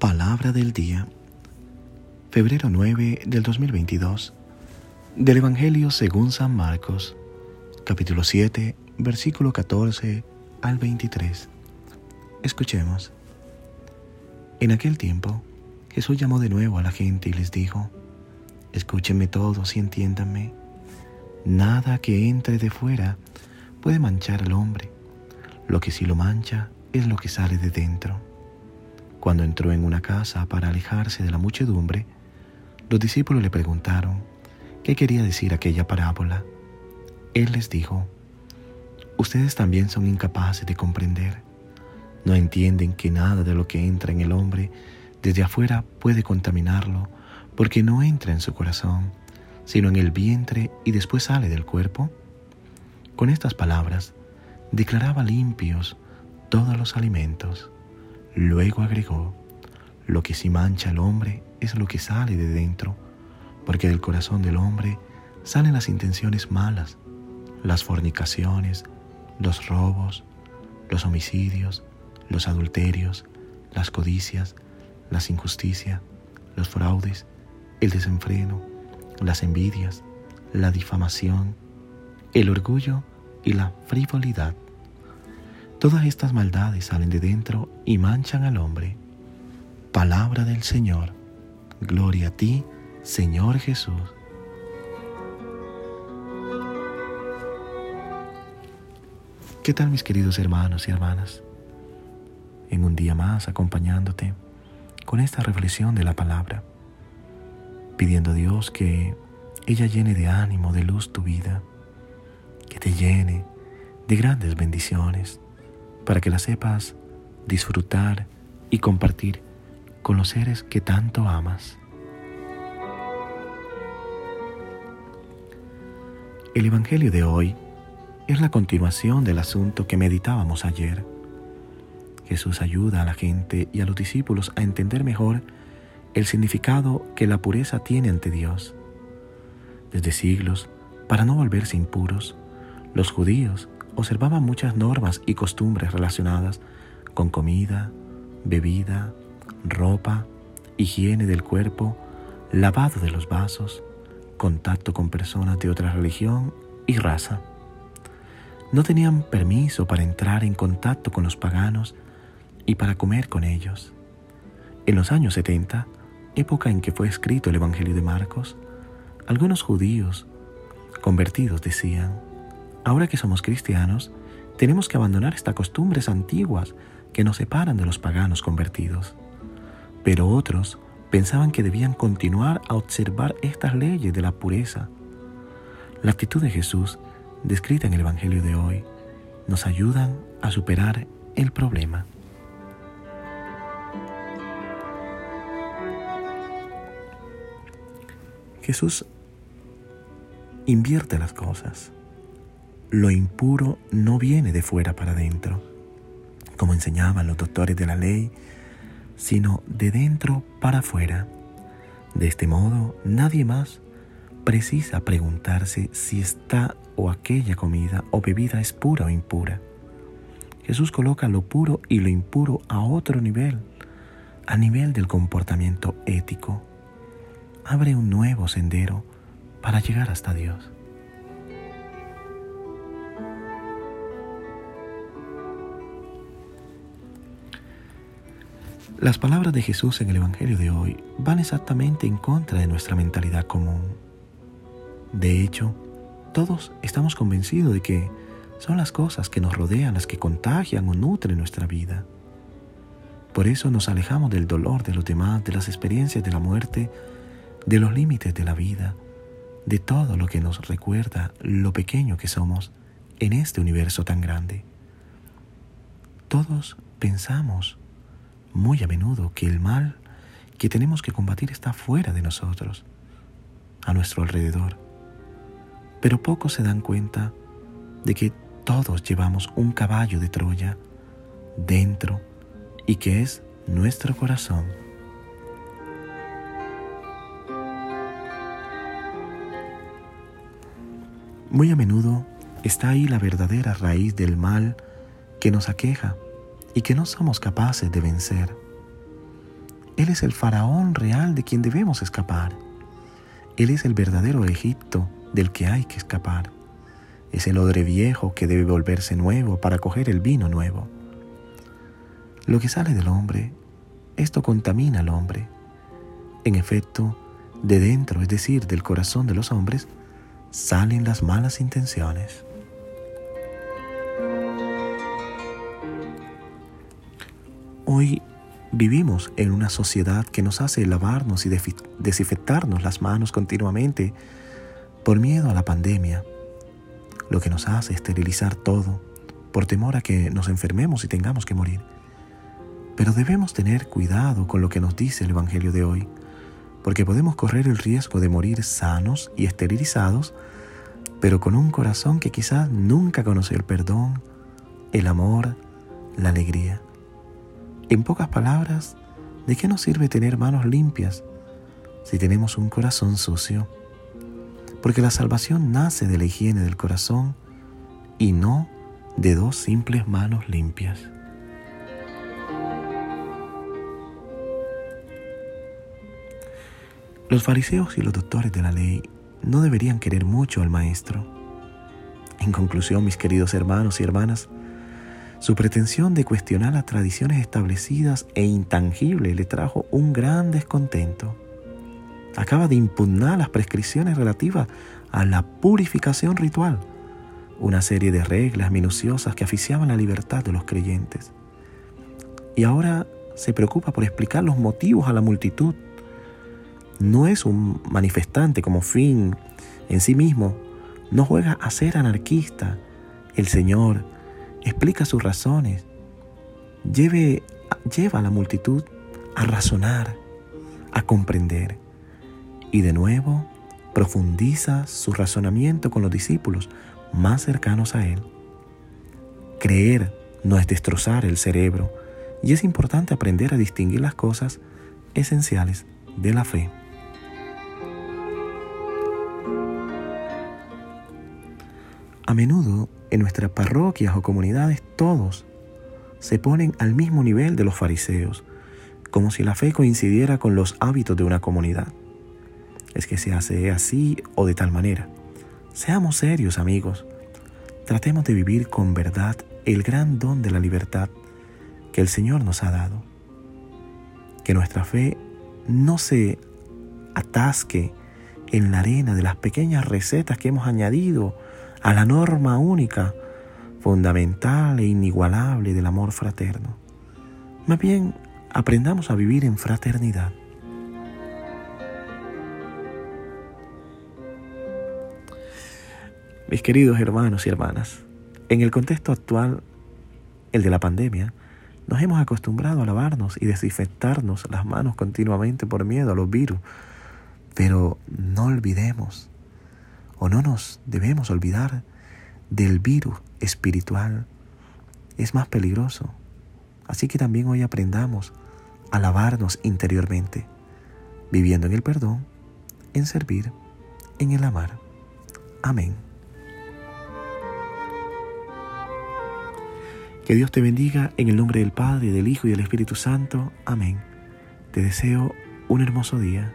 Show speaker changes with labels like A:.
A: Palabra del día, febrero 9 del 2022, del Evangelio según San Marcos, capítulo 7, versículo 14 al 23. Escuchemos. En aquel tiempo, Jesús llamó de nuevo a la gente y les dijo, Escúchenme todos y entiéndanme, nada que entre de fuera puede manchar al hombre, lo que sí lo mancha es lo que sale de dentro cuando entró en una casa para alejarse de la muchedumbre, los discípulos le preguntaron qué quería decir aquella parábola. Él les dijo, ustedes también son incapaces de comprender. No entienden que nada de lo que entra en el hombre desde afuera puede contaminarlo, porque no entra en su corazón, sino en el vientre y después sale del cuerpo. Con estas palabras, declaraba limpios todos los alimentos. Luego agregó, lo que sí mancha al hombre es lo que sale de dentro, porque del corazón del hombre salen las intenciones malas, las fornicaciones, los robos, los homicidios, los adulterios, las codicias, las injusticias, los fraudes, el desenfreno, las envidias, la difamación, el orgullo y la frivolidad. Todas estas maldades salen de dentro y manchan al hombre. Palabra del Señor. Gloria a ti, Señor Jesús. ¿Qué tal mis queridos hermanos y hermanas? En un día más acompañándote con esta reflexión de la palabra, pidiendo a Dios que ella llene de ánimo, de luz tu vida, que te llene de grandes bendiciones para que la sepas disfrutar y compartir con los seres que tanto amas. El Evangelio de hoy es la continuación del asunto que meditábamos ayer. Jesús ayuda a la gente y a los discípulos a entender mejor el significado que la pureza tiene ante Dios. Desde siglos, para no volverse impuros, los judíos observaba muchas normas y costumbres relacionadas con comida, bebida, ropa, higiene del cuerpo, lavado de los vasos, contacto con personas de otra religión y raza. No tenían permiso para entrar en contacto con los paganos y para comer con ellos. En los años 70, época en que fue escrito el Evangelio de Marcos, algunos judíos convertidos decían, Ahora que somos cristianos, tenemos que abandonar estas costumbres antiguas que nos separan de los paganos convertidos. Pero otros pensaban que debían continuar a observar estas leyes de la pureza. La actitud de Jesús, descrita en el Evangelio de hoy, nos ayudan a superar el problema. Jesús invierte las cosas lo impuro no viene de fuera para adentro, como enseñaban los doctores de la ley, sino de dentro para afuera. De este modo, nadie más precisa preguntarse si esta o aquella comida o bebida es pura o impura. Jesús coloca lo puro y lo impuro a otro nivel, a nivel del comportamiento ético. Abre un nuevo sendero para llegar hasta Dios. Las palabras de Jesús en el Evangelio de hoy van exactamente en contra de nuestra mentalidad común. De hecho, todos estamos convencidos de que son las cosas que nos rodean las que contagian o nutren nuestra vida. Por eso nos alejamos del dolor de los demás, de las experiencias de la muerte, de los límites de la vida, de todo lo que nos recuerda lo pequeño que somos en este universo tan grande. Todos pensamos muy a menudo que el mal que tenemos que combatir está fuera de nosotros, a nuestro alrededor. Pero pocos se dan cuenta de que todos llevamos un caballo de Troya dentro y que es nuestro corazón. Muy a menudo está ahí la verdadera raíz del mal que nos aqueja y que no somos capaces de vencer. Él es el faraón real de quien debemos escapar. Él es el verdadero Egipto del que hay que escapar. Es el odre viejo que debe volverse nuevo para coger el vino nuevo. Lo que sale del hombre, esto contamina al hombre. En efecto, de dentro, es decir, del corazón de los hombres, salen las malas intenciones. Hoy vivimos en una sociedad que nos hace lavarnos y desinfectarnos las manos continuamente por miedo a la pandemia, lo que nos hace esterilizar todo por temor a que nos enfermemos y tengamos que morir. Pero debemos tener cuidado con lo que nos dice el Evangelio de hoy, porque podemos correr el riesgo de morir sanos y esterilizados, pero con un corazón que quizás nunca conoció el perdón, el amor, la alegría. En pocas palabras, ¿de qué nos sirve tener manos limpias si tenemos un corazón sucio? Porque la salvación nace de la higiene del corazón y no de dos simples manos limpias. Los fariseos y los doctores de la ley no deberían querer mucho al Maestro. En conclusión, mis queridos hermanos y hermanas, su pretensión de cuestionar las tradiciones establecidas e intangibles le trajo un gran descontento. Acaba de impugnar las prescripciones relativas a la purificación ritual, una serie de reglas minuciosas que aficiaban la libertad de los creyentes. Y ahora se preocupa por explicar los motivos a la multitud. No es un manifestante como fin en sí mismo, no juega a ser anarquista. El Señor explica sus razones, lleva a la multitud a razonar, a comprender y de nuevo profundiza su razonamiento con los discípulos más cercanos a Él. Creer no es destrozar el cerebro y es importante aprender a distinguir las cosas esenciales de la fe. A menudo en nuestras parroquias o comunidades todos se ponen al mismo nivel de los fariseos, como si la fe coincidiera con los hábitos de una comunidad. Es que se hace así o de tal manera. Seamos serios amigos. Tratemos de vivir con verdad el gran don de la libertad que el Señor nos ha dado. Que nuestra fe no se atasque en la arena de las pequeñas recetas que hemos añadido a la norma única, fundamental e inigualable del amor fraterno. Más bien, aprendamos a vivir en fraternidad. Mis queridos hermanos y hermanas, en el contexto actual, el de la pandemia, nos hemos acostumbrado a lavarnos y desinfectarnos las manos continuamente por miedo a los virus. Pero no olvidemos o no nos debemos olvidar del virus espiritual. Es más peligroso. Así que también hoy aprendamos a interiormente, viviendo en el perdón, en servir, en el amar. Amén. Que Dios te bendiga en el nombre del Padre, del Hijo y del Espíritu Santo. Amén. Te deseo un hermoso día.